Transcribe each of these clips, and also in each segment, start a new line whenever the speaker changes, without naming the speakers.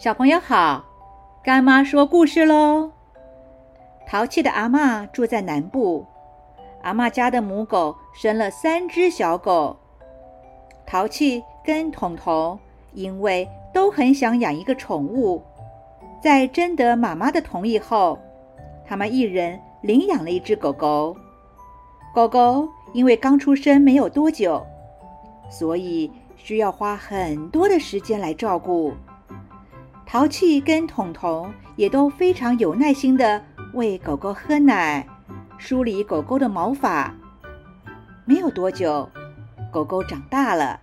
小朋友好，干妈说故事喽。淘气的阿妈住在南部，阿妈家的母狗生了三只小狗。淘气跟彤彤因为都很想养一个宠物，在征得妈妈的同意后，他们一人领养了一只狗狗。狗狗因为刚出生没有多久，所以需要花很多的时间来照顾。淘气跟彤彤也都非常有耐心的喂狗狗喝奶，梳理狗狗的毛发。没有多久，狗狗长大了，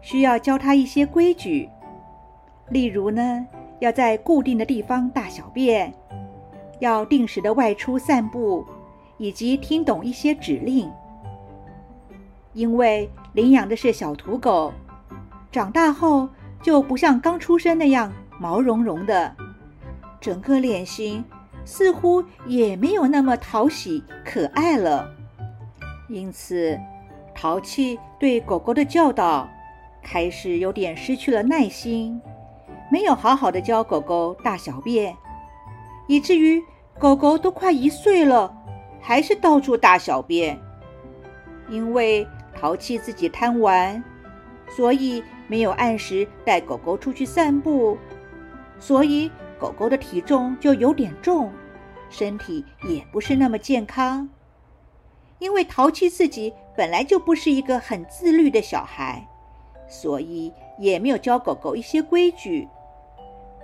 需要教它一些规矩，例如呢，要在固定的地方大小便，要定时的外出散步，以及听懂一些指令。因为领养的是小土狗，长大后就不像刚出生那样。毛茸茸的，整个脸型似乎也没有那么讨喜可爱了。因此，淘气对狗狗的教导开始有点失去了耐心，没有好好的教狗狗大小便，以至于狗狗都快一岁了，还是到处大小便。因为淘气自己贪玩，所以没有按时带狗狗出去散步。所以狗狗的体重就有点重，身体也不是那么健康。因为淘气自己本来就不是一个很自律的小孩，所以也没有教狗狗一些规矩。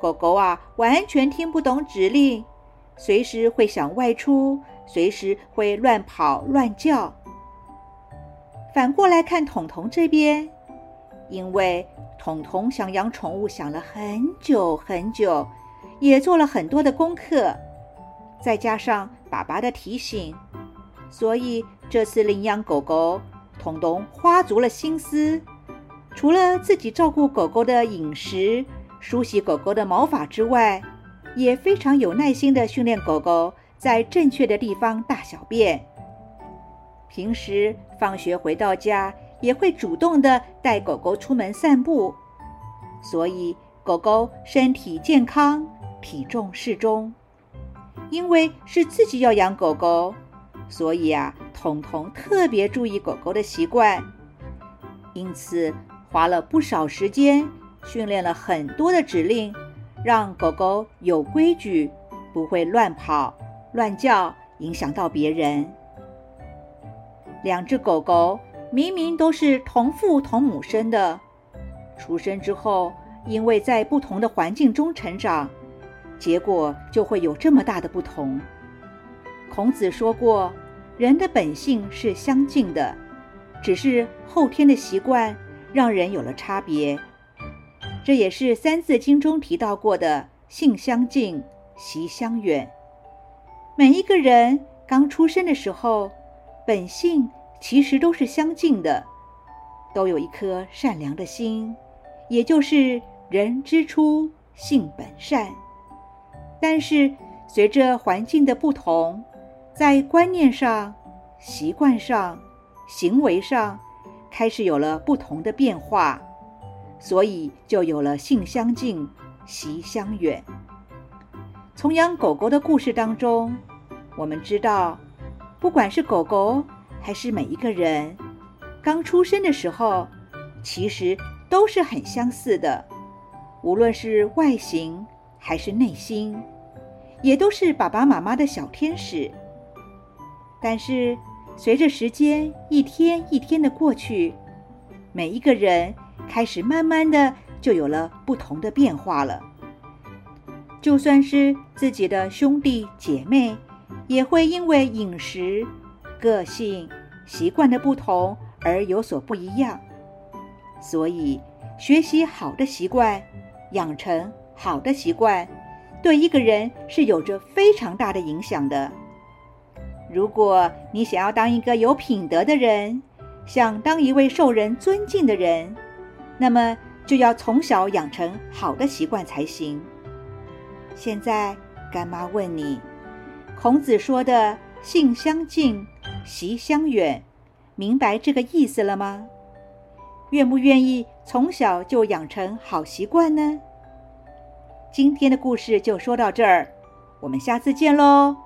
狗狗啊，完全听不懂指令，随时会想外出，随时会乱跑乱叫。反过来看，彤彤这边，因为。彤彤想养宠物，想了很久很久，也做了很多的功课，再加上爸爸的提醒，所以这次领养狗狗，彤彤花足了心思。除了自己照顾狗狗的饮食、梳洗狗狗的毛发之外，也非常有耐心的训练狗狗在正确的地方大小便。平时放学回到家。也会主动的带狗狗出门散步，所以狗狗身体健康，体重适中。因为是自己要养狗狗，所以啊，彤彤特别注意狗狗的习惯，因此花了不少时间训练了很多的指令，让狗狗有规矩，不会乱跑乱叫，影响到别人。两只狗狗。明明都是同父同母生的，出生之后，因为在不同的环境中成长，结果就会有这么大的不同。孔子说过，人的本性是相近的，只是后天的习惯让人有了差别。这也是《三字经》中提到过的“性相近，习相远”。每一个人刚出生的时候，本性。其实都是相近的，都有一颗善良的心，也就是人之初性本善。但是随着环境的不同，在观念上、习惯上、行为上，开始有了不同的变化，所以就有了性相近，习相远。从养狗狗的故事当中，我们知道，不管是狗狗。还是每一个人刚出生的时候，其实都是很相似的，无论是外形还是内心，也都是爸爸妈妈的小天使。但是随着时间一天一天的过去，每一个人开始慢慢的就有了不同的变化了。就算是自己的兄弟姐妹，也会因为饮食。个性、习惯的不同而有所不一样，所以学习好的习惯，养成好的习惯，对一个人是有着非常大的影响的。如果你想要当一个有品德的人，想当一位受人尊敬的人，那么就要从小养成好的习惯才行。现在，干妈问你，孔子说的“性相近”。习相远，明白这个意思了吗？愿不愿意从小就养成好习惯呢？今天的故事就说到这儿，我们下次见喽。